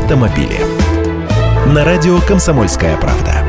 автомобили. На радио «Комсомольская правда».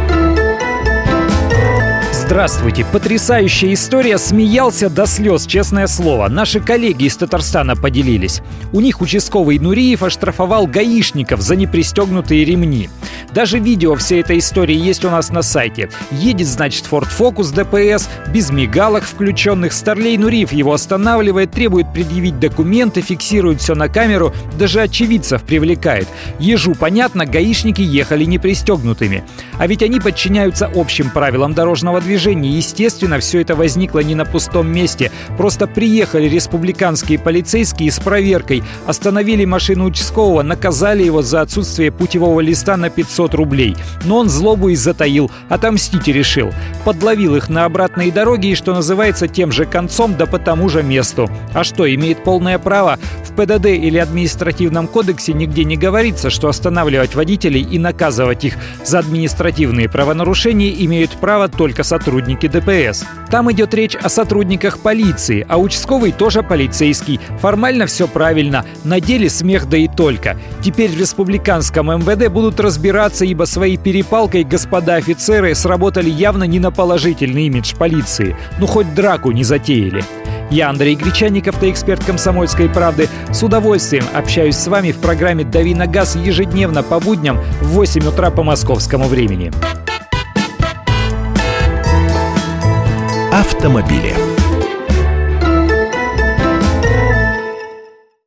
Здравствуйте. Потрясающая история. Смеялся до слез, честное слово. Наши коллеги из Татарстана поделились. У них участковый Нуриев оштрафовал гаишников за непристегнутые ремни. Даже видео всей этой истории есть у нас на сайте. Едет, значит, Ford Focus ДПС, без мигалок включенных. Старлей Нуриев его останавливает, требует предъявить документы, фиксирует все на камеру, даже очевидцев привлекает. Ежу понятно, гаишники ехали непристегнутыми. А ведь они подчиняются общим правилам дорожного движения. Естественно, все это возникло не на пустом месте. Просто приехали республиканские полицейские с проверкой, остановили машину участкового, наказали его за отсутствие путевого листа на 500 500 рублей. Но он злобу и затаил, отомстить решил. Подловил их на обратной дороге и, что называется, тем же концом, да по тому же месту. А что, имеет полное право? ПДД или административном кодексе нигде не говорится, что останавливать водителей и наказывать их за административные правонарушения имеют право только сотрудники ДПС. Там идет речь о сотрудниках полиции, а участковый тоже полицейский. Формально все правильно, на деле смех да и только. Теперь в республиканском МВД будут разбираться ибо своей перепалкой господа офицеры сработали явно не на положительный имидж полиции. Ну, хоть драку не затеяли. Я Андрей Гречанников, ты эксперт «Комсомольской правды». С удовольствием общаюсь с вами в программе «Дави на газ» ежедневно по будням в 8 утра по московскому времени. Автомобили.